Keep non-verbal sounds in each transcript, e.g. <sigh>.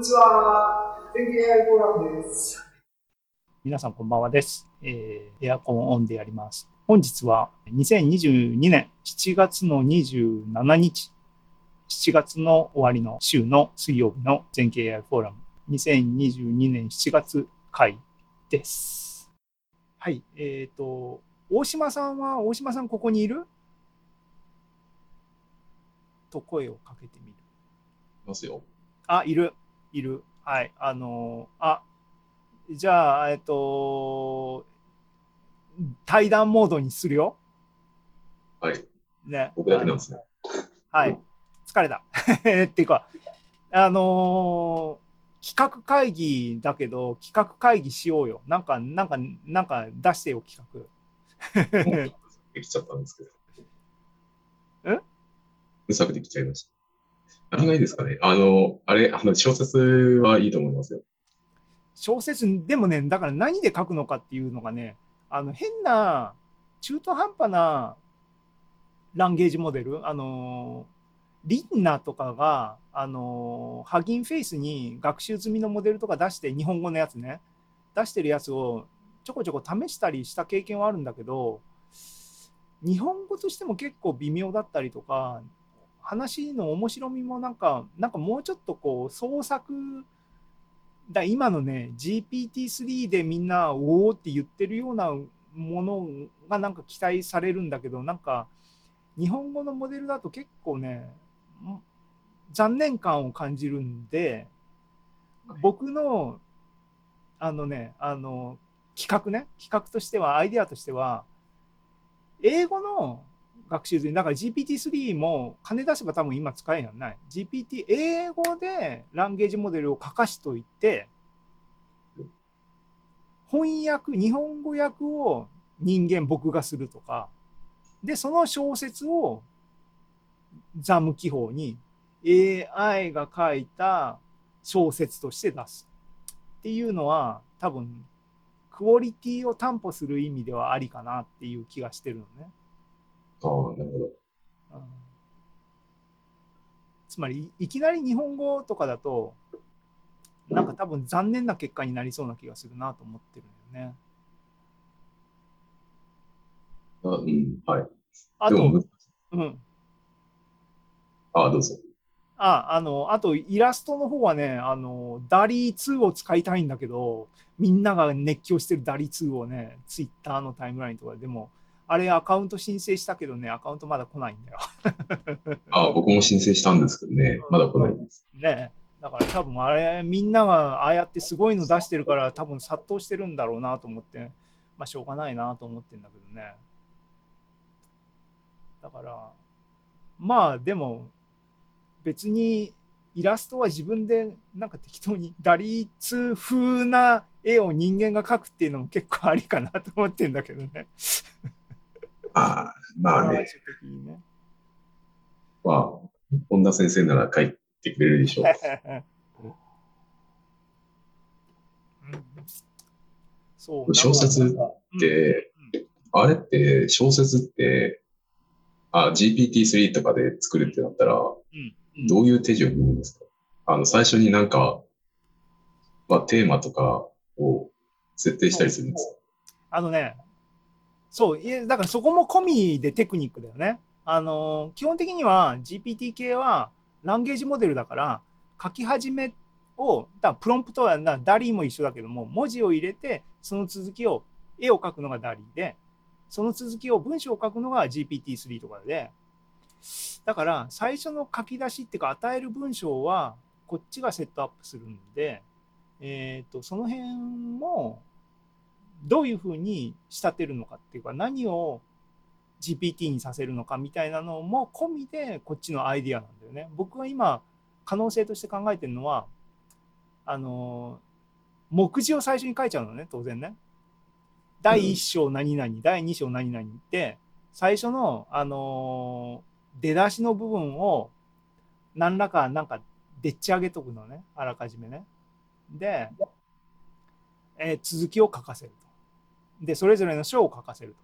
にちは。天気 AI フォーラムです。皆さんこんばんはです。えー、エアコンオンでやります。本日は2022年7月の27日、7月の終わりの週の水曜日の全経 AI フォーラム2022年7月回です。はい、えっ、ー、と、大島さんは、大島さんここにいる？と声をかけてみる。いますよ。あ、いる、いる。はい。あのー、あ、じゃあ、えっと、対談モードにするよ。はい。ね。僕だけなんですね。はい。疲れた。<laughs> っていうか、あのー、企画会議だけど、企画会議しようよ。なんか、なんか、なんか出してよ、企画。できちゃったんですけど。<laughs> え？うさくできちゃいました。何がいいですかねあの、あれ、あの、小説はいいと思いますよ。小説、でもね、だから何で書くのかっていうのがね、あの、変な、中途半端なランゲージモデル、あの、リンナとかが、あの、ハギンフェイスに学習済みのモデルとか出して、日本語のやつね、出してるやつをちょこちょこ試したりした経験はあるんだけど、日本語としても結構微妙だったりとか、話の面白みもなんか、なんかもうちょっとこう創作、だ今のね、GPT-3 でみんな、おおって言ってるようなものがなんか期待されるんだけど、なんか日本語のモデルだと結構ね、残念感を感じるんで、僕の、あのね、あの、企画ね、企画としては、アイデアとしては、英語の学習済だから GPT-3 も金出せば多分今使えやんない。GPT、英語でランゲージモデルを書かしといて、翻訳、日本語訳を人間僕がするとか、で、その小説をザム記法に AI が書いた小説として出すっていうのは多分クオリティを担保する意味ではありかなっていう気がしてるのね。ああ、なるほど。つまり、いきなり日本語とかだと、なんか多分残念な結果になりそうな気がするなと思ってるんだよね。あうん、はい。あと、うん。ああ、どうぞ。あ、あの、あとイラストの方はね、あの、ダリー2を使いたいんだけど、みんなが熱狂してるダリー2をね、ツイッターのタイムラインとかでも、あれアカウント申請したけどね、アカウントまだ来ないんだよ。あ <laughs> あ、僕も申請したんですけどね、まだ来ないです。ねだから多分あれ、みんながああやってすごいの出してるから、多分殺到してるんだろうなと思って、まあしょうがないなと思ってるんだけどね。だから、まあでも、別にイラストは自分でなんか適当に打率風な絵を人間が描くっていうのも結構ありかなと思ってるんだけどね。ああ、まあね。ね。まあ、本田先生なら書いてくれるでしょう。そう小説って、うん、あれって小説ってあ GPT-3 とかで作るってなったら、どういう手順を踏むんですか？あの最初になんか、まあ、テーマとかを設定したりするんですか？あのね、そう、いやだからそこも込みでテクニックだよね。あの、基本的には GPT 系はランゲージモデルだから、書き始めを、だプロンプトはダリーも一緒だけども、文字を入れて、その続きを、絵を描くのがダリーで、その続きを文章を書くのが GPT-3 とかで、だから最初の書き出しっていうか与える文章はこっちがセットアップするんで、えーとその辺もどういうふうに仕立てるのかっていうか何を GPT にさせるのかみたいなのも込みでこっちのアイディアなんだよね。僕は今可能性として考えてるのはあの目次を最初に書いちゃうのね当然ね。第1章何々、うん、第2章何々って最初のあの出だしの部分を何らかなんかでっち上げとくのねあらかじめね。で、えー、続きを書かせると。で、それぞれの章を書かせると。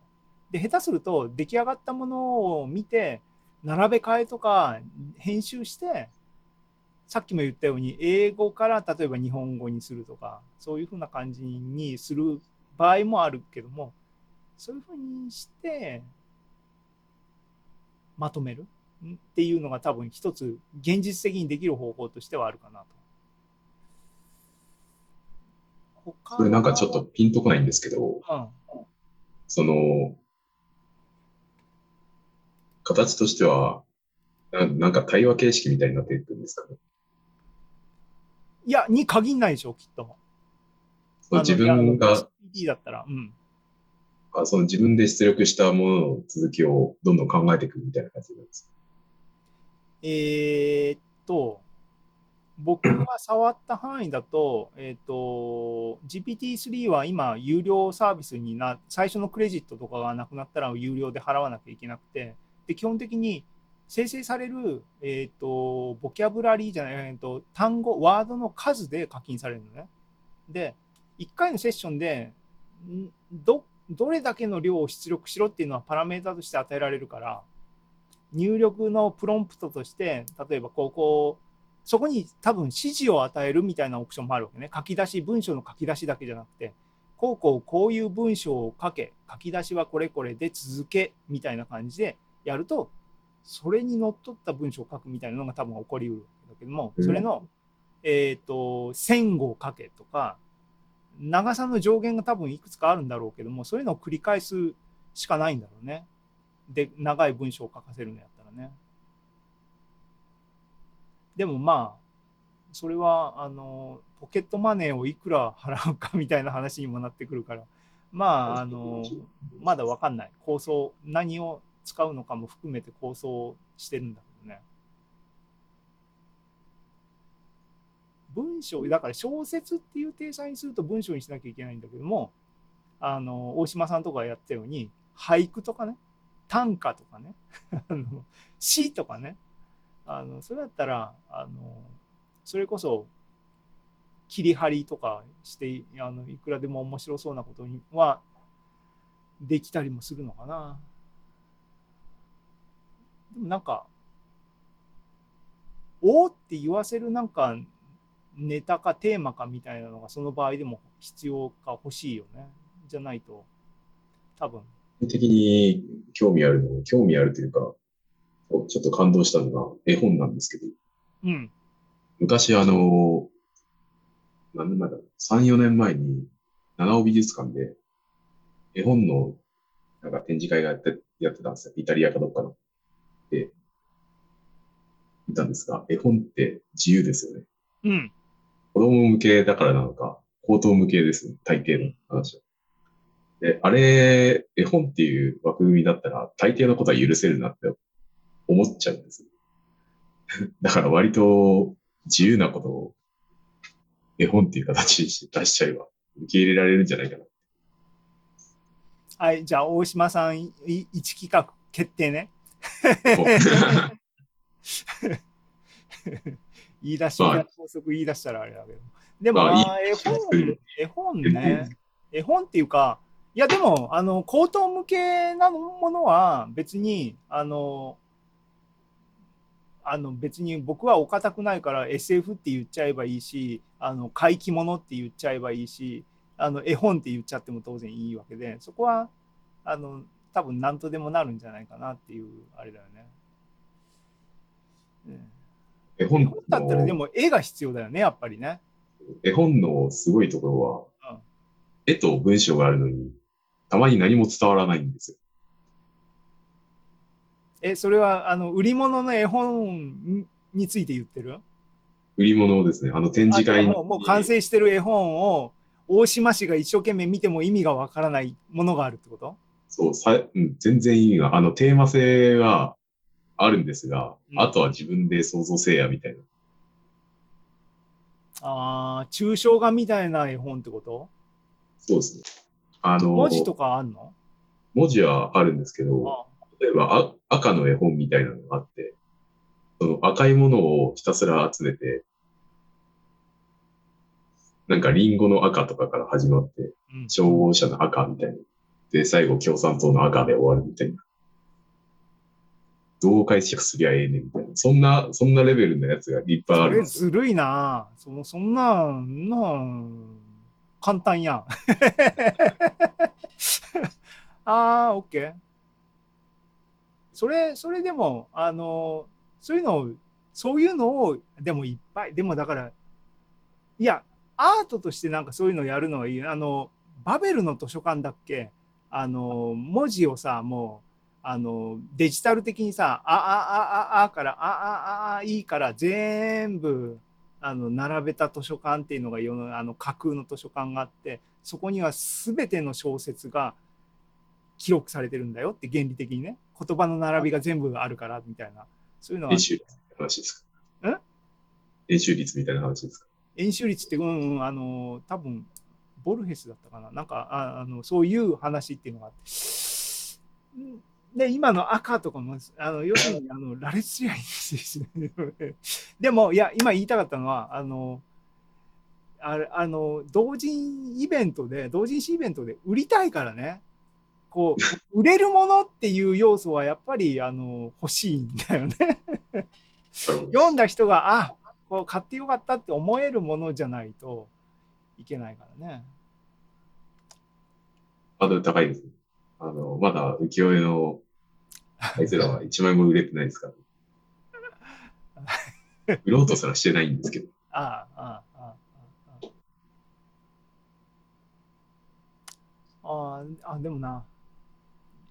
で、下手すると出来上がったものを見て、並べ替えとか編集して、さっきも言ったように英語から例えば日本語にするとかそういうふうな感じにする場合もあるけどもそういうふうにしてまとめるっていうのが多分一つ現実的にできる方法としてはあるかなと。これなんかちょっとピンとこないんですけど、うん、その、形としては、ななんか対話形式みたいになっていくんですかね？いや、に限んないでしょ、きっと。その自分が、GPT だったら、うん。あその自分で出力したものの続きをどんどん考えていくみたいな感じなんです。えーっと、僕が触った範囲だと、えーと、GPT-3 は今、有料サービスにな、最初のクレジットとかがなくなったら有料で払わなきゃいけなくて、で、基本的に生成される、えーと、ボキャブラリーじゃない、えーと、単語、ワードの数で課金されるのね。で、1回のセッションで、ど、どれだけの量を出力しろっていうのはパラメータとして与えられるから、入力のプロンプトとして、例えばここ、そこに多分指示を与えるみたいなオプションもあるわけね。書き出し、文章の書き出しだけじゃなくて、こうこうこういう文章を書け、書き出しはこれこれで続けみたいな感じでやると、それにのっとった文章を書くみたいなのが多分起こりうるんだけども、それの、えっ、と、線語を書けとか、長さの上限が多分いくつかあるんだろうけども、そういうのを繰り返すしかないんだろうね。で、長い文章を書かせるのやったらね。でもまあ、それは、あの、ポケットマネーをいくら払うかみたいな話にもなってくるから、まあ、あの、まだわかんない。構想、何を使うのかも含めて構想してるんだけどね。文章、だから小説っていう体裁にすると文章にしなきゃいけないんだけども、あの、大島さんとかやったように、俳句とかね、短歌とかね、<laughs> あの詩とかね、あの、それだったら、あの、それこそ、切り張りとかして、あの、いくらでも面白そうなことには、できたりもするのかな。でもなんか、おって言わせるなんか、ネタかテーマかみたいなのがその場合でも必要か欲しいよね。じゃないと、多分。的に興味あるの、興味あるというか、ちょっと感動したのが絵本なんですけど、うん。昔あの、何年前だろう、3、4年前に、七尾美術館で、絵本の、なんか展示会がやって、やってたんですよ。イタリアかどっかの。で、見たんですが、絵本って自由ですよね。うん。子供向けだからなのか、高等向けですね。大抵の話は。で、あれ、絵本っていう枠組みだったら、大抵のことは許せるなって思っちゃうんですよ。<laughs> だから割と自由なことを絵本っていう形にして出しちゃえば受け入れられるんじゃないかな。はい、じゃあ大島さん、い一企画決定ね。言い出し、はい法則言い出したらあれだけど。でも、まあまあ、絵本、絵本ね。絵本っていうか、いやでも、あの、高等向けなものは別に、あの、あの別に僕はお堅くないから SF って言っちゃえばいいし、あの怪奇物って言っちゃえばいいし、あの絵本って言っちゃっても当然いいわけで、そこはあの多分何とでもなるんじゃないかなっていうあれだよね。うん絵本だったらでの、も絵が必要だよね、やっぱりね。絵本のすごいところは、うん絵と文章があるのに、たまに何も伝わらないんですよ。え、それはあの売り物の絵本について言ってる？売り物をですね、あの展示会に。もうもう完成してる絵本を大島氏が一生懸命見ても意味がわからないものがあるってこと？そう、さ、うん、全然意味が、あの、テーマ性はあるんですが、うんあとは自分で想像せえや、みたいな。ああ、抽象画みたいな絵本ってこと？そうですね。あの、文字とかあんの？文字はあるんですけど、あ例えばあ赤の絵本みたいなのがあって、その赤いものをひたすら集めて、なんかリンゴの赤とかから始まって、うん消防車の赤みたいな。で、最後共産党の赤で終わるみたいな。どう解釈すりゃええねんみたいな。そんな、そんなレベルのやつがいっぱいあそれる。ずるいなそのそんなん、なん、簡単やん。<laughs> ああ、オッケー。それ、それでも、あの、そういうのを、そういうのを、でもいっぱい、でもだから、いや、アートとしてなんかそういうのやるのはいい。あの、バベルの図書館だっけ？あの、文字をさ、もう、あの、デジタル的にさ、あ、あ、あ、あ、あから、あ、あ、あ、あ、いいから、全部、あの、並べた図書館っていうのが世の、あの、架空の図書館があって、そこには全ての小説が記録されてるんだよって原理的にね。言葉の並びが全部あるから、みたいな。そういうのは練、習率みたいな話ですか？ん練習率みたいな話ですか？演習率って、うん、うん、あの、多分、ボルヘスだったかな。なんか、ああのそういう話っていうのがあって。うんで、今の赤とかも、あの要するにあの羅列すりゃいいんですよね。でも、いや、今言いたかったのは、あの、あれあの同人イベントで、同人誌イベントで売りたいからね、こう、売れるものっていう要素はやっぱりあの欲しいんだよね。読んだ人が、あこう買ってよかったって思えるものじゃないといけないからね。ハードル高いですね。あの、まだ浮世絵の、あいつらは1枚も売れてないですから。<laughs> 売ろうとすらしてないんですけど。ああ、ああ、ああ、ああ。あでもな。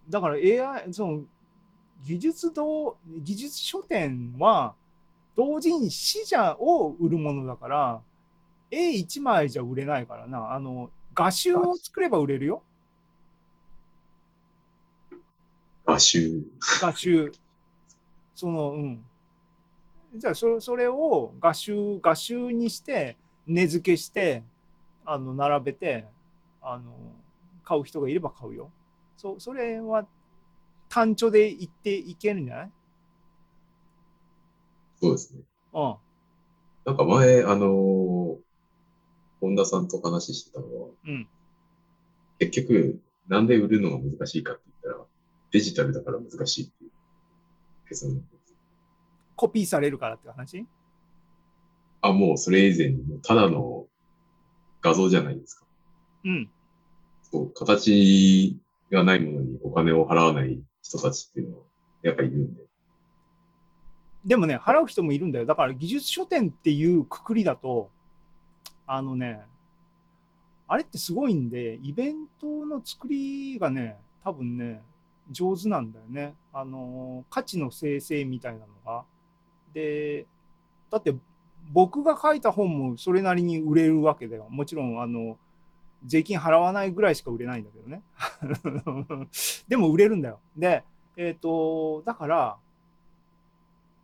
だから AI、その、技術同、技術書店は、同人誌じゃを売るものだから、A1 枚じゃ売れないからな。あの、画集を作れば売れるよ。画集。画集。その、うん。じゃあそれ、それを画集、画集にして、値付けして、あの、並べて、あの、買う人がいれば買うよ。そ、それは単調でいっていけるんじゃない？そうですね。うん。なんか前、あの本田さんと話してたのは、うん。結局、なんで売るのが難しいかって言ったら、デジタルだから難しいっていう結論。コピーされるからって話？あ、もうそれ以前に、ただの画像じゃないですか。うん。そう、形がないものにお金を払わない人たちっていうのは、やっぱりいるんで。でもね、払う人もいるんだよ。だから技術書店っていうくくりだと、あのね、あれってすごいんで、イベントの作りがね、多分ね、上手なんだよね。あの、価値の生成みたいなのが。で、だって僕が書いた本もそれなりに売れるわけだよ。もちろん、あの、税金払わないぐらいしか売れないんだけどね。<laughs> でも売れるんだよ。で、えっ、と、だから、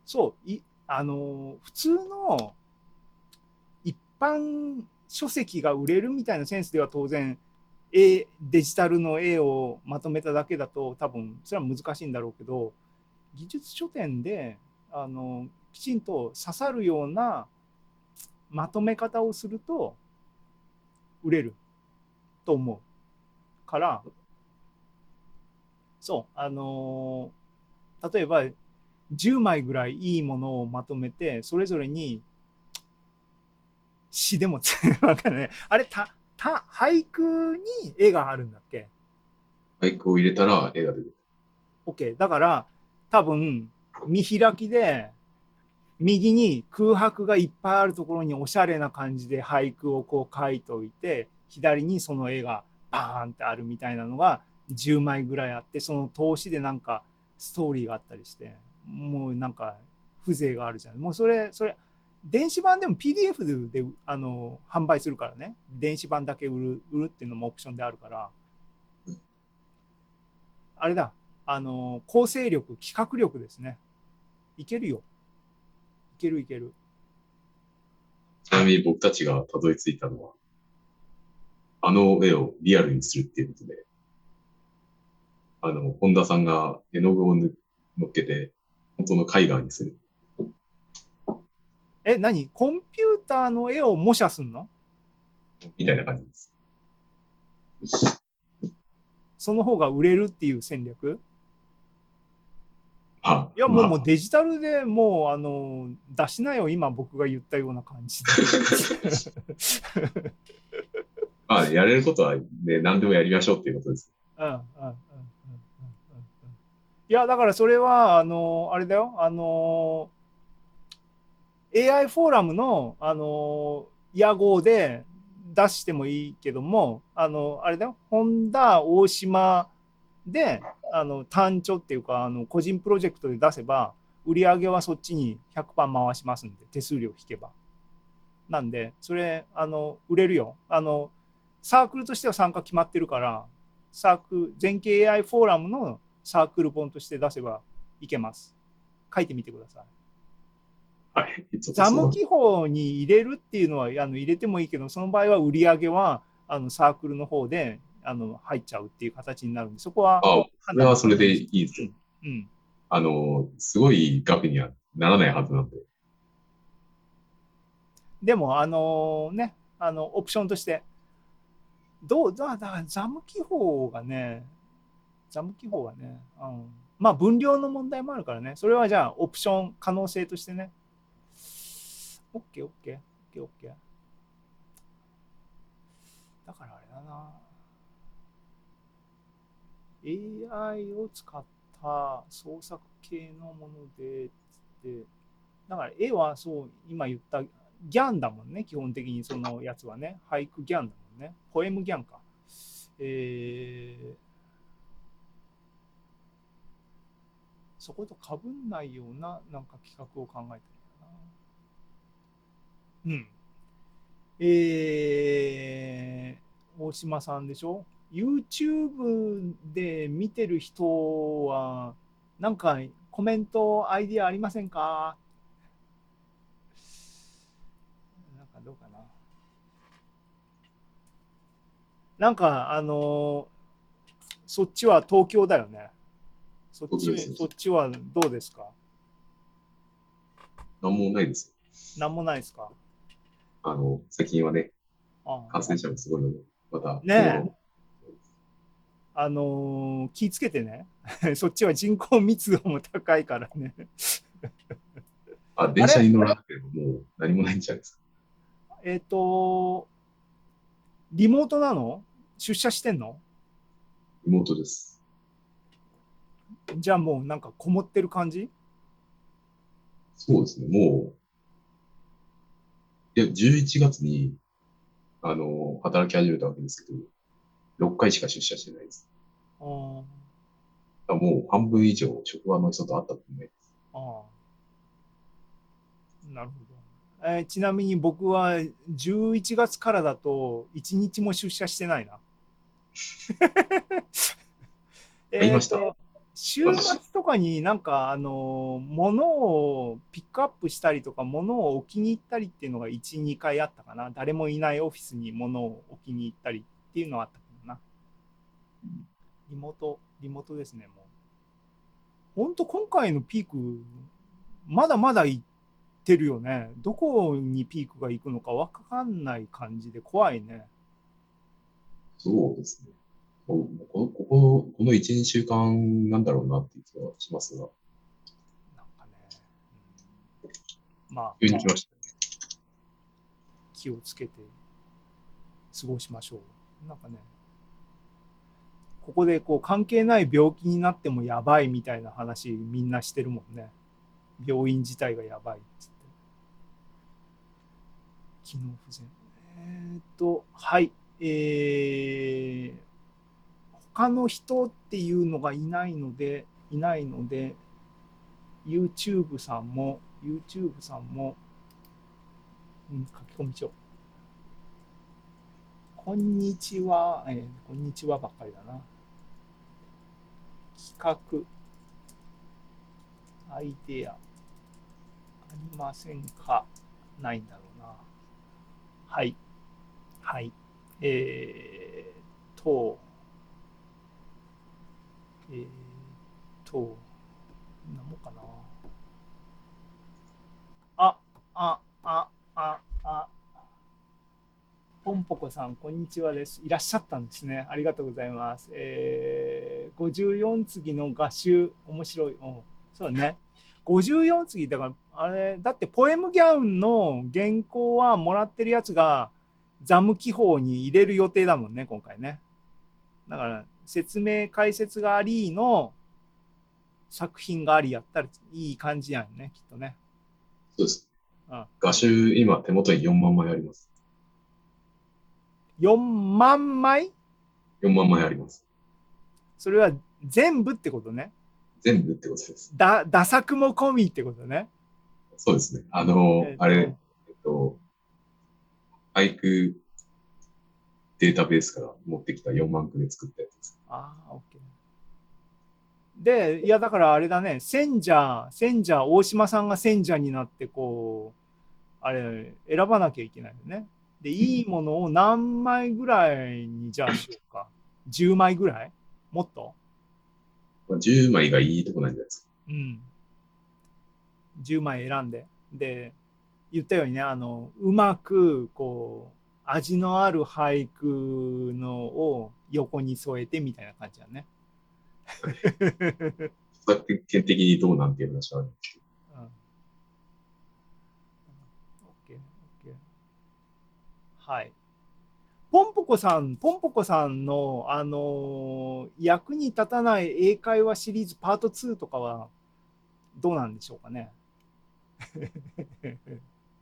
そう、いあの普通の一般書籍が売れるみたいなセンスでは当然、絵デジタルの絵をまとめただけだと多分それは難しいんだろうけど技術書店であのきちんと刺さるようなまとめ方をすると売れると思うからそうあの例えば10枚ぐらいいいものをまとめて、それぞれに詩でもつわかんない。あれ、た、た、俳句に絵があるんだっけ？俳句を入れたら絵が出る。?OK。だから、多分、見開きで、右に空白がいっぱいあるところにおしゃれな感じで俳句をこう書いといて、左にその絵がバーンってあるみたいなのが10枚ぐらいあって、その投資でなんかストーリーがあったりして、もうなんか風情があるじゃん。もうそれ、それ、電子版でも PDF であの販売するからね。電子版だけ売る売るっていうのもオプションであるから。あれだ、あの、構成力、企画力ですね。いけるよ。いけるいける。ちなみに僕たちがたどり着いたのは、あの絵をリアルにするっていうことで、あの、本田さんが絵の具をぬ乗っけて、本当の絵画にする。え、何？コンピューターの絵を模写すんの？みたいな感じです。その方が売れるっていう戦略？あいや、もうまあもうデジタルでもう、あの、出しなよ、今僕が言ったような感じで。<laughs> まあ、やれることは、ね、何でもやりましょうっていうことです。うんうんうんうんうんうんいや、だからそれは、あの、あれだよ、あの、AI フォーラムの、あの、屋号で出してもいいけども、あの、あれだよ、ホンダ大島で、あの、単調っていうか、あの、個人プロジェクトで出せば、売り上げはそっちに100%回しますんで、手数料引けば。なんで、それ、あの、売れるよ。あの、サークルとしては参加決まってるから、サーク全景 AI フォーラムのサークル本として出せばいけます。書いてみてください。はい。ザム記法に入れるっていうのはあの入れてもいいけど、その場合は売り上げはあのサークルの方であの入っちゃうっていう形になるんで、そこは。あ、それはそれでいいですよ。うん。あの、すごい額にはならないはずなんで。でも、あのね、あの、オプションとして、どう、だだからザム記法がね、ザム記法がね、うん、まあ分量の問題もあるからね、それはじゃあオプション可能性としてね、OK、OK、OK、OK。だからあれだな。AI を使った創作系のもので、つって、だから絵はそう、今言ったギャンだもんね、基本的にそのやつはね。俳句ギャンだもんね。ポエムギャンか。えー、そことかぶんないようななんか企画を考えてるんだな。うん。えー、大島さんでしょ ?YouTube で見てる人は、なんかコメント、アイディアありませんかなんかどうかな。なんか、あのーそっちは東京だよね。そっちそっちはどうですか？なんもないです。なんもないですか？あの、最近はね、あ感染者もすごいので、また。ねえあのー気ぃつけてね。<laughs> そっちは人口密度も高いからね。あ、電車に乗らなければもう何もないんじゃないですか？えっ、と、リモートなの？出社してんの？妹です。じゃあもうなんかこもってる感じ？そうですね、もう、いや、11月に、あの、働き始めたわけですけど、6回しか出社してないです。あーだからもう半分以上、職場の人と会ったことないです。ああ。なるほど。えーちなみに僕は11月からだと1日も出社してないな。<laughs> 言いました？週末とかになんかあの物をピックアップしたりとか物を置きに行ったりっていうのが1、2回あったかな。誰もいないオフィスに物を置きに行ったりっていうのはあったかな。リモート、リモートですね、もう。本当今回のピーク、まだまだ行ってるよね。どこにピークが行くのか分かんない感じで怖いね。そうですね。こここここの1、2週間なんだろうなっていう気がしますが、なんかね。うんまあ、急に来ましたね。気をつけて過ごしましょう。なんかね、ここでこう関係ない病気になってもやばいみたいな話みんなしてるもんね。病院自体がやばいっつって。機能不全。えーっと、はい。えー、他の人っていうのがいないので、いないので、YouTube さんも、YouTube さんも、うん、書き込みしよう。こんにちは、えーこんにちはばっかりだな。企画、アイデア、ありませんか？ないんだろうな。はい。はい。えー、と、えー、と、なもかな。あ、あ、あ、あ、あ、ポンポコさん、こんにちはです。いらっしゃったんですね。ありがとうございます。えー、54次の画集、面白い。うんそうね。54次、だから、あれ、だってポエムギャウンの原稿はもらってるやつがザム記法に入れる予定だもんね、今回ね。だから、説明解説がありの作品がありやったらいい感じやんね、きっとね。そうです。うん画集、今手元に4万枚あります。4万枚？4万枚あります。それは全部ってことね。全部ってことです。だ、打作も込みってことね。そうですね。あの、えっとあれ、えっと、俳句データベースから持ってきた4万句で作ったやつです。ああ、オッケー。で、いや、だからあれだね、選者、選者、大島さんが選者になって、こう、あれ、選ばなきゃいけないよね。で、いいものを何枚ぐらいにじゃあしようか。<laughs> 10枚ぐらい？もっと？まあ、10枚がいいとこなんじゃないですか。うん。10枚選んで。で、言ったようにね、あの、うまく、こう、味のある俳句のを横に添えてみたいな感じだね。著作権的にどうなんていう話はあるんですけど。はい。ポンポコさん、ポンポコさんの、あのー役に立たない英会話シリーズパート2とかはどうなんでしょうかね。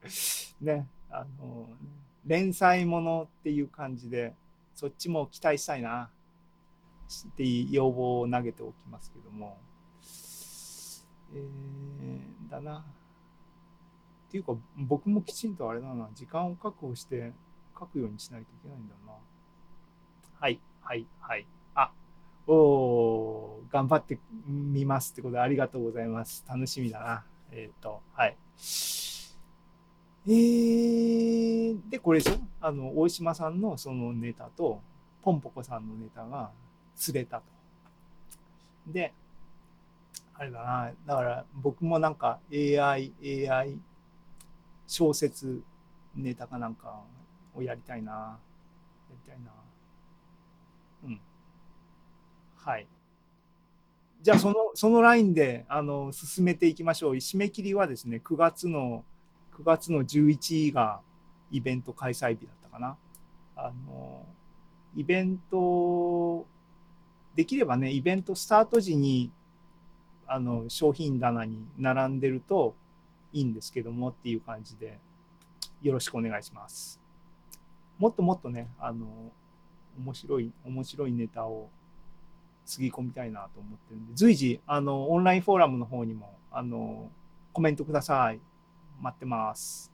<laughs> ね、あの連載ものっていう感じで、そっちも期待したいなっていう要望を投げておきますけども。えー、だな。っていうか、僕もきちんとあれだな、時間を確保して書くようにしないといけないんだな。はい、はい、はい。あ、おー、頑張ってみますってことでありがとうございます。楽しみだな。えっ、と、はい。えー、で、これでしょ？あの、大島さんのそのネタと、ポンポコさんのネタが釣れたと。で、あれだな、だから僕もなんか AI、AI 小説ネタかなんかをやりたいな。やりたいな。うん。はい。じゃあその、そのラインで、あの、進めていきましょう。締め切りはですね、9月の、9月の11がイベント開催日だったかな。あの、イベント、できればね、イベントスタート時にあの商品棚に並んでるといいんですけどもっていう感じでよろしくお願いします。もっともっとね、あの面白い面白いネタをつぎ込みたいなと思ってるんで、随時あのオンラインフォーラムの方にもあのコメントください。待ってます。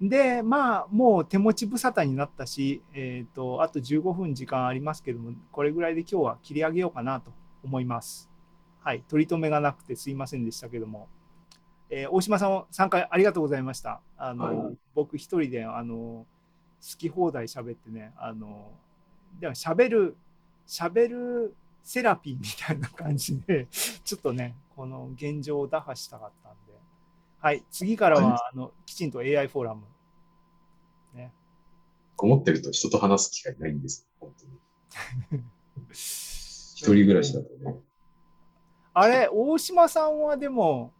で、まあ、もう手持ち無沙汰になったし、えっ、と、あと15分時間ありますけども、これぐらいで今日は切り上げようかなと思います。はい、取り留めがなくてすいませんでしたけども、えー大島さん参加ありがとうございました。あの、はい僕一人であの好き放題喋ってね、あのでも喋る喋るセラピーみたいな感じで、ちょっとねこの現状を打破したかったんで、はい、次からは、はいあのきちんと AI フォーラムね。こもってると人と話す機会ないんですよ、本当に。一人暮らしだとね。あれ、大島さんはでも、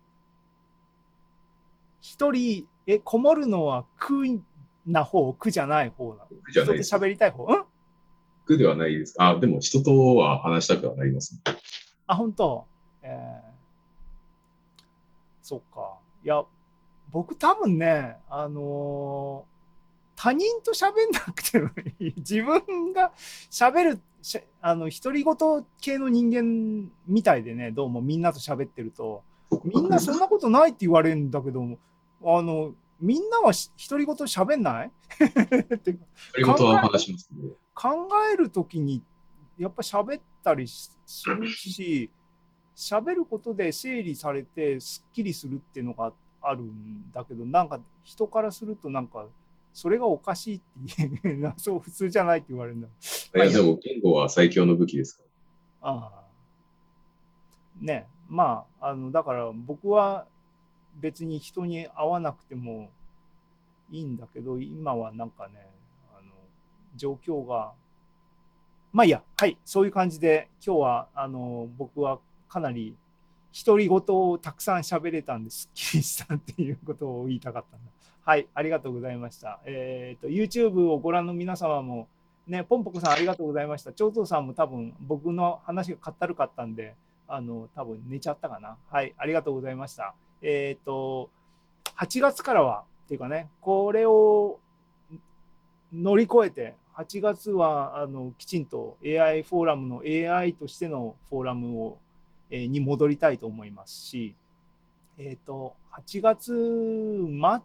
一人、え、こもるのは苦な方、苦じゃない方なの？苦じゃない人と喋りたい方？ん？苦ではないです。あ、でも人とは話したくはなります、ね。あ、本当？えー、そっか。いや、僕多分ね、あのー他人と喋んなくてもいい。<laughs> 自分が喋る、しゃあの、独り言系の人間みたいでね、どうもみんなと喋ってると、みんなそんなことないって言われるんだけども、あの、みんなはし独り言喋んない？<laughs> って独り言は話しますけど、考えるときにやっぱ喋ったりしするし喋ることで整理されてすっきりするっていうのがあるんだけどなんか人からするとなんかそれがおかしいっていうなそう普通じゃないって言われるんだ。<laughs> いやでも言語は最強の武器ですから。ああね。まああのだから僕は別に人に会わなくてもいいんだけど今はなんかねあの状況がまあいいや。はい。そういう感じで今日はあの僕はかなり独り言をたくさん喋れたんですっきりしたっていうことを言いたかったんだ。はい、ありがとうございました。えっ、と、YouTube をご覧の皆様も、ね、ポンポコさんありがとうございました。長藤さんも多分僕の話がかったるかったんで、あの、多分寝ちゃったかな。はい、ありがとうございました。えっ、と、8月からは、っていうかね、これを乗り越えて、8月はあのきちんと AI フォーラムの AI としてのフォーラムを、に戻りたいと思いますし、えっ、と、8月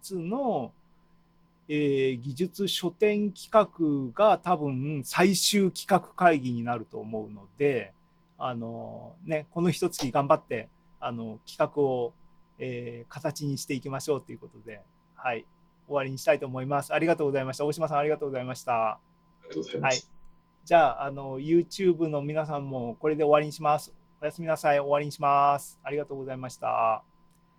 末の、えー技術書店企画が多分最終企画会議になると思うので、あのね、この一月頑張ってあの企画を、えー形にしていきましょうということで、はい、終わりにしたいと思います。ありがとうございました。大島さんありがとうございました。いまはいす。。じゃあ、あの、YouTube の皆さんもこれで終わりにします。おやすみなさい。終わりにします。ありがとうございました。